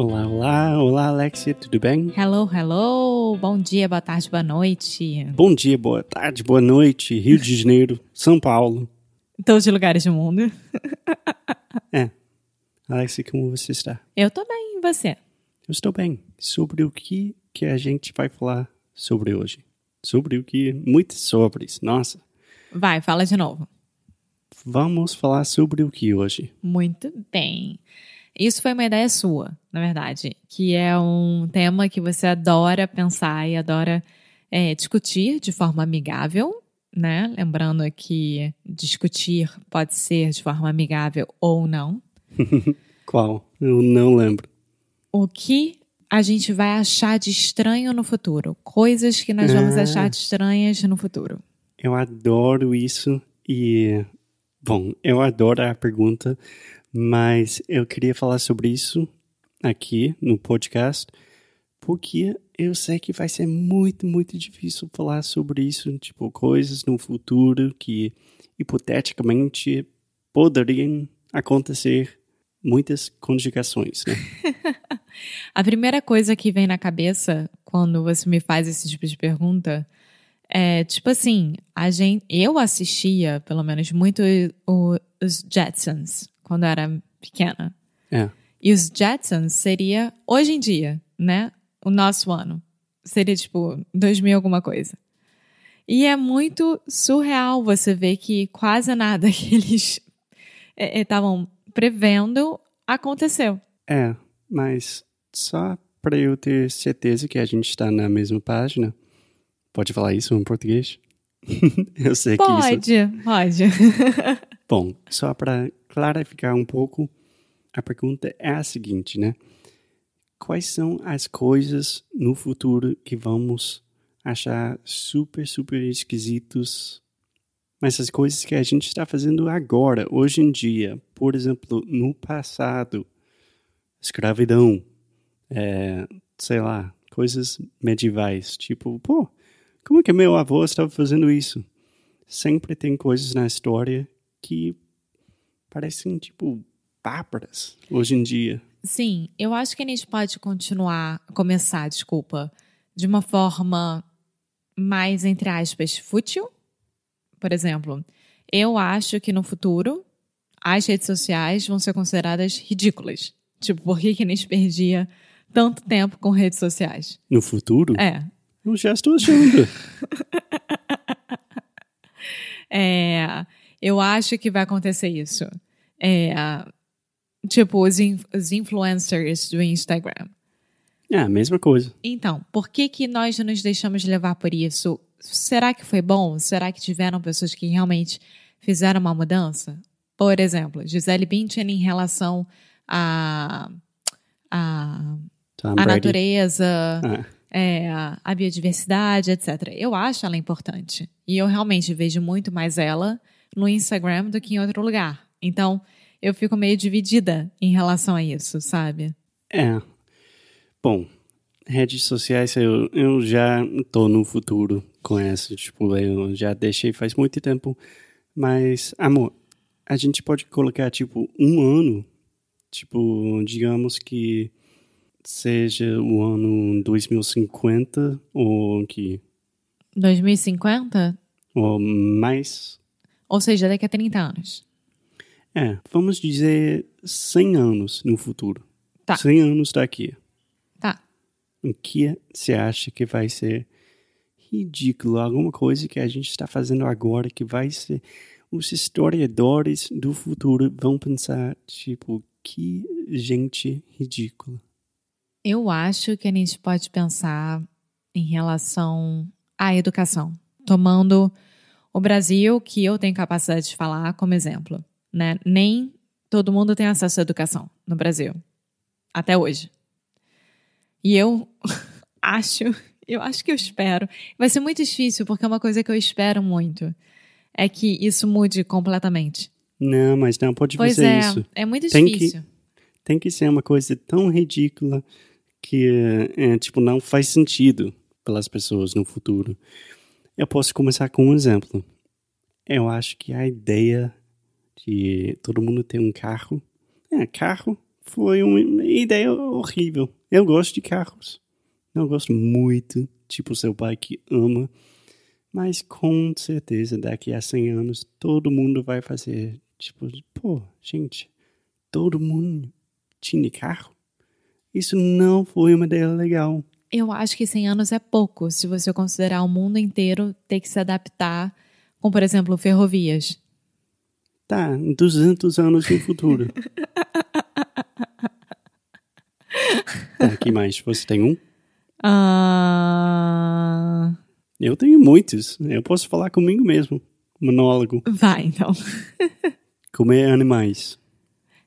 Olá, olá, olá, Alexia, tudo bem? Hello, hello! Bom dia, boa tarde, boa noite. Bom dia, boa tarde, boa noite, Rio de Janeiro, São Paulo. Todos os lugares do mundo. É. Alexia, como você está? Eu tô bem, e você? Eu estou bem. Sobre o que, que a gente vai falar sobre hoje? Sobre o que? Muitos sobres, nossa. Vai, fala de novo. Vamos falar sobre o que hoje? Muito bem. Isso foi uma ideia sua, na verdade, que é um tema que você adora pensar e adora é, discutir de forma amigável, né? Lembrando que discutir pode ser de forma amigável ou não. Qual? Eu não lembro. O que a gente vai achar de estranho no futuro? Coisas que nós vamos Ah. achar de estranhas no futuro. Eu adoro isso e. Bom, eu adoro a pergunta, mas eu queria falar sobre isso aqui no podcast, porque eu sei que vai ser muito, muito difícil falar sobre isso, tipo, coisas no futuro que hipoteticamente poderiam acontecer, muitas conjugações, né? A primeira coisa que vem na cabeça quando você me faz esse tipo de pergunta é tipo assim, a gente, eu assistia, pelo menos, muito o- os Jetsons quando eu era pequena. É. E os Jetsons seria hoje em dia, né? O nosso ano. Seria tipo 2000 alguma coisa. E é muito surreal você ver que quase nada que eles estavam prevendo aconteceu. É, mas só para eu ter certeza que a gente está na mesma página, pode falar isso em português? eu sei que isso. Pode, pode. Bom, só para clarificar um pouco, a pergunta é a seguinte, né? Quais são as coisas no futuro que vamos achar super, super esquisitos? Mas as coisas que a gente está fazendo agora, hoje em dia, por exemplo, no passado, escravidão, é, sei lá, coisas medievais, tipo, pô, como que meu avô estava fazendo isso? Sempre tem coisas na história que parecem, tipo, bárbaras hoje em dia. Sim, eu acho que a gente pode continuar, começar, desculpa, de uma forma mais, entre aspas, fútil. Por exemplo, eu acho que no futuro as redes sociais vão ser consideradas ridículas. Tipo, por que, que a gente perdia tanto tempo com redes sociais? No futuro, É, eu já estou achando. É, eu acho que vai acontecer isso. É, tipo, os, in- os influencers do Instagram. é a mesma coisa. Então, por que, que nós nos deixamos levar por isso? Será que foi bom? Será que tiveram pessoas que realmente fizeram uma mudança? Por exemplo, Gisele Bündchen em relação a, a, a natureza, Ah, é, a biodiversidade, etc. Eu acho ela importante. E eu realmente vejo muito mais ela no Instagram do que em outro lugar. Então, eu fico meio dividida em relação a isso, sabe? é. Bom, redes sociais eu, eu já tô no futuro com essa. Tipo, eu já deixei faz muito tempo. Mas, amor, a gente pode colocar, tipo, um ano. Tipo, digamos que seja o ano 2050 ou que 2050? ou mais. Ou seja, daqui a 30 anos. É, vamos dizer 100 anos no futuro. Tá. 100 anos daqui. Tá. O que você acha que vai ser ridículo? Alguma coisa que a gente está fazendo agora que vai ser os historiadores do futuro vão pensar, tipo, que gente ridícula. Eu acho que a gente pode pensar em relação à educação, tomando o Brasil, que eu tenho capacidade de falar como exemplo, né? Nem todo mundo tem acesso à educação no Brasil, até hoje. E eu acho, eu acho que eu espero. Vai ser muito difícil, porque é uma coisa que eu espero muito. É que isso mude completamente. Não, mas não pode Pois fazer é, isso. é muito Tem que- difícil. Tem que ser uma coisa tão ridícula que, é, tipo, não faz sentido pelas pessoas no futuro. Eu posso começar com um exemplo. Eu acho que a ideia de todo mundo ter um carro. É, carro foi uma ideia horrível. Eu gosto de carros. Eu gosto muito, tipo seu pai que ama. Mas com certeza daqui a 100 anos todo mundo vai fazer, tipo, pô, gente, todo mundo tinha carro. Isso não foi uma ideia legal. Eu acho que 100 anos é pouco se você considerar o mundo inteiro ter que se adaptar com, por exemplo, ferrovias. Tá, 200 anos no futuro. tá, que mais? Você tem um? Ah, Eu tenho muitos. Eu posso falar comigo mesmo. Monólogo. vai, então. Comer animais.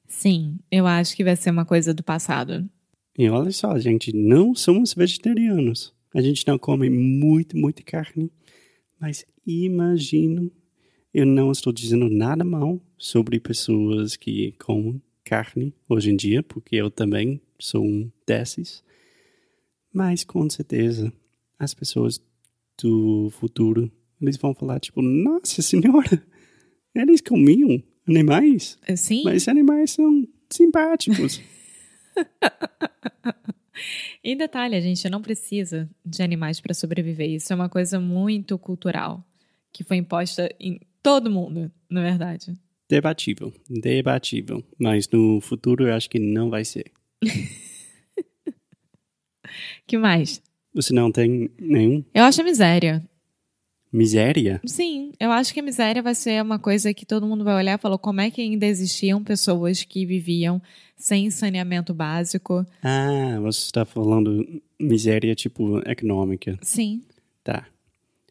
Sim, eu acho que vai ser uma coisa do passado. E olha só, gente, não somos vegetarianos. A gente não come muito, muito carne. Mas imagino, eu não estou dizendo nada mal sobre pessoas que comem carne hoje em dia, porque eu também sou um desses. Mas com certeza, as pessoas do futuro, eles vão falar tipo, nossa senhora, eles comiam animais, Sim? mas animais são simpáticos. E detalhe, a gente não precisa de animais para sobreviver. Isso é uma coisa muito cultural, que foi imposta em todo mundo, na verdade. Debatível, debatível. Mas no futuro eu acho que não vai ser. que mais? Você não tem nenhum? Eu acho a miséria. Miséria? Sim, eu acho que a miséria vai ser uma coisa que todo mundo vai olhar e falar como é que ainda existiam pessoas que viviam sem saneamento básico. Ah, você está falando miséria tipo econômica. Sim, Tá.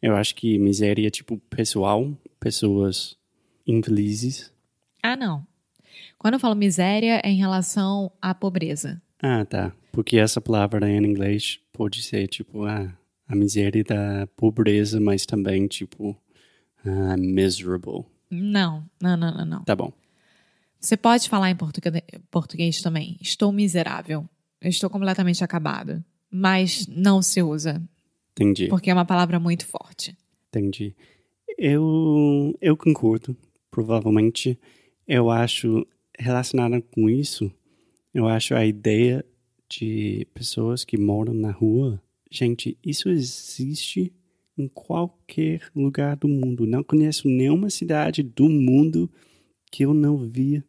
Eu acho que miséria tipo pessoal, pessoas infelizes. Ah, não. Quando eu falo miséria, é em relação à pobreza. Ah, tá. Porque essa palavra em inglês pode ser tipo ah, a miséria da pobreza, mas também tipo ah, miserable. Não, não, não, não, não. Tá bom. Você pode falar em português, também. Estou miserável. Estou completamente acabado. Mas não se usa, Entendi. porque é uma palavra muito forte. Entendi. Eu, eu concordo, provavelmente. Eu acho, relacionado com isso, eu acho a ideia de pessoas que moram na rua. Gente, isso existe em qualquer lugar do mundo. Não conheço nenhuma cidade do mundo que eu não via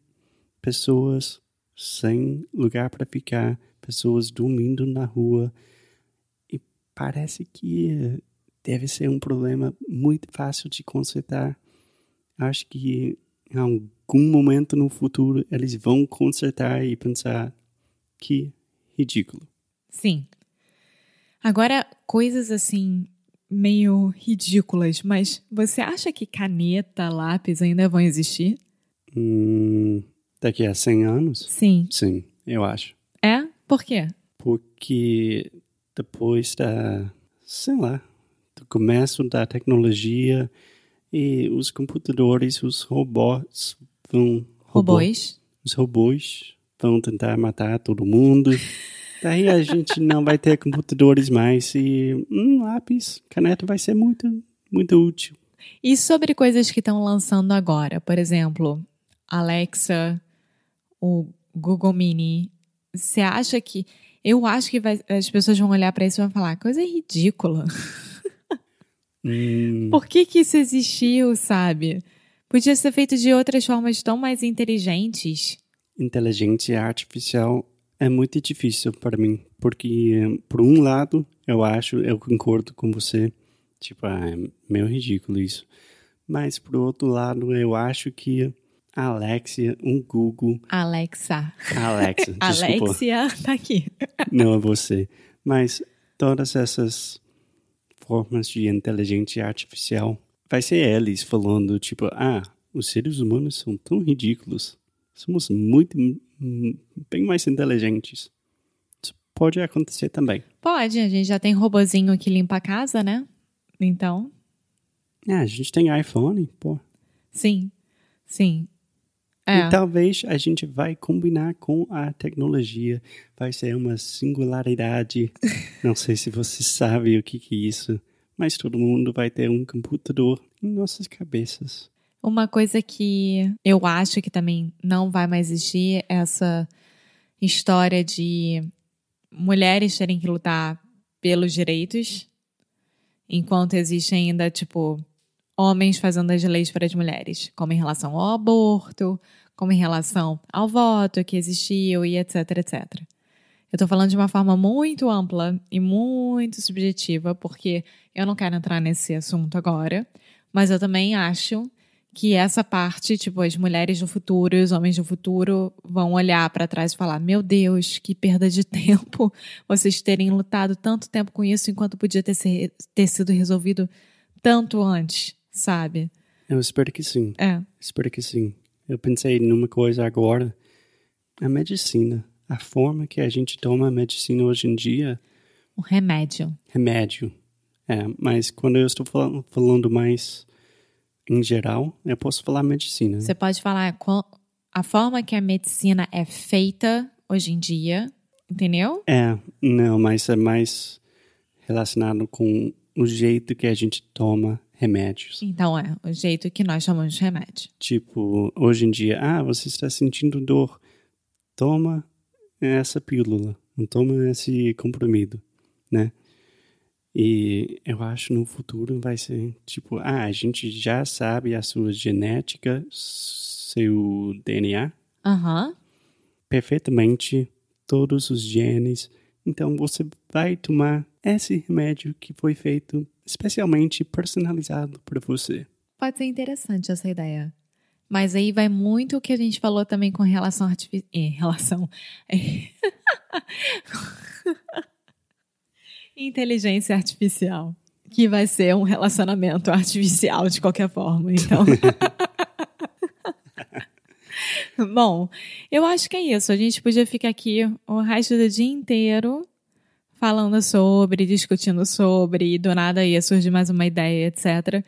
pessoas sem lugar para ficar, pessoas dormindo na rua. E parece que deve ser um problema muito fácil de consertar. Acho que em algum momento no futuro eles vão consertar e pensar que ridículo. Sim. Agora, coisas assim, meio ridículas, mas você acha que caneta, lápis ainda vão existir? Hum, daqui a 100 anos? Sim. Sim, eu acho. É? Por quê? Porque depois da, sei lá, do começo da tecnologia e os computadores, os robôs vão... robô- Robôs? os robôs vão tentar matar todo mundo. Daí a gente não vai ter computadores mais e um lápis, caneta vai ser muito, muito útil. E sobre coisas que estão lançando agora, por exemplo, Alexa, o Google Mini, você acha que eu acho que vai- as pessoas vão olhar para isso e vão falar, coisa ridícula. Hum, Por que que isso existiu, sabe? Podia ser feito de outras formas tão mais inteligentes. inteligência artificial é muito difícil para mim, porque por um lado eu acho, eu concordo com você, tipo, ah, é meio ridículo isso. Mas, por outro lado, eu acho que a Alexia, um Google. Alexa. Alexa. Alexia tá aqui. Não é você. Mas todas essas formas de inteligência artificial, vai ser eles falando, tipo, ah, os seres humanos são tão ridículos. Somos muito, hum, bem mais inteligentes. Isso pode acontecer também. Pode, a gente já tem robozinho que limpa a casa, né? Então, Ah, a gente tem iPhone, pô. sim. Sim. É. E talvez a gente vai combinar com a tecnologia. Vai ser uma singularidade. Não sei se você sabe o que, que é isso, mas todo mundo vai ter um computador em nossas cabeças. Uma coisa que eu acho que também não vai mais existir é essa história de mulheres terem que lutar pelos direitos, enquanto existe ainda, tipo, homens fazendo as leis para as mulheres, como em relação ao aborto, como em relação ao voto que existiu e etc, etc. Eu tô falando de uma forma muito ampla e muito subjetiva, porque eu não quero entrar nesse assunto agora, mas eu também acho que essa parte, tipo, as mulheres do futuro e os homens do futuro vão olhar para trás e falar: Meu Deus, que perda de tempo vocês terem lutado tanto tempo com isso enquanto podia ter, ser- ter sido resolvido tanto antes, sabe? Eu espero que sim. É. Espero que sim. Eu pensei numa coisa agora. A medicina. A forma que a gente toma a medicina hoje em dia, Um remédio. remédio. É, mas quando eu estou falando, falando mais em geral, eu posso falar medicina. Você pode falar qual- a forma que a medicina é feita hoje em dia, entendeu? É, não, mas é mais relacionado com o jeito que a gente toma remédios. Então é o jeito que nós chamamos de remédio. Tipo, hoje em dia, ah, você está sentindo dor, toma essa pílula, não toma esse comprimido, né? E eu acho no futuro vai ser tipo, ah, a gente já sabe a sua genética, seu DNA, perfeitamente, todos os genes. Então você vai tomar esse remédio que foi feito especialmente personalizado para você. Pode ser interessante essa ideia. Mas aí vai muito o que a gente falou também com relação artificial. Em relação. Inteligência artificial. Que vai ser um relacionamento artificial de qualquer forma, então. Bom, eu acho que é isso. A gente podia ficar aqui o resto do dia inteiro falando sobre, discutindo sobre, e do nada ia surgir mais uma ideia, etc.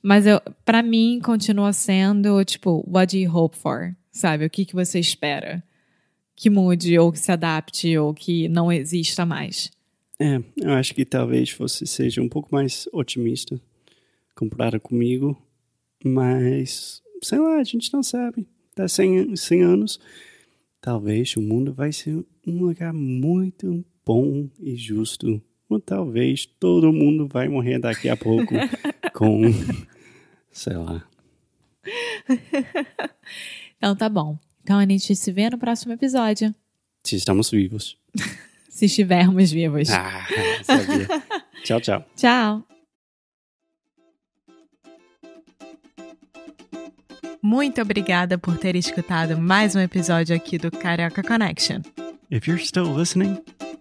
Mas eu, para mim, continua sendo, tipo, what do you hope for? Sabe? O que, que você espera? Que mude, ou que se adapte, ou que não exista mais. É, eu acho que talvez você seja um pouco mais otimista comparado comigo, mas sei lá, a gente não sabe. Dá 100, 100 anos, talvez o mundo vai ser um lugar muito bom e justo. Ou talvez todo mundo vai morrer daqui a pouco com, sei lá. Então tá bom. Então a gente se vê no próximo episódio. Se estamos vivos. Se estivermos vivos. Ah, sabia. tchau, tchau. Tchau. Muito obrigada por ter escutado mais um episódio aqui do Carioca Connection. If you're still listening,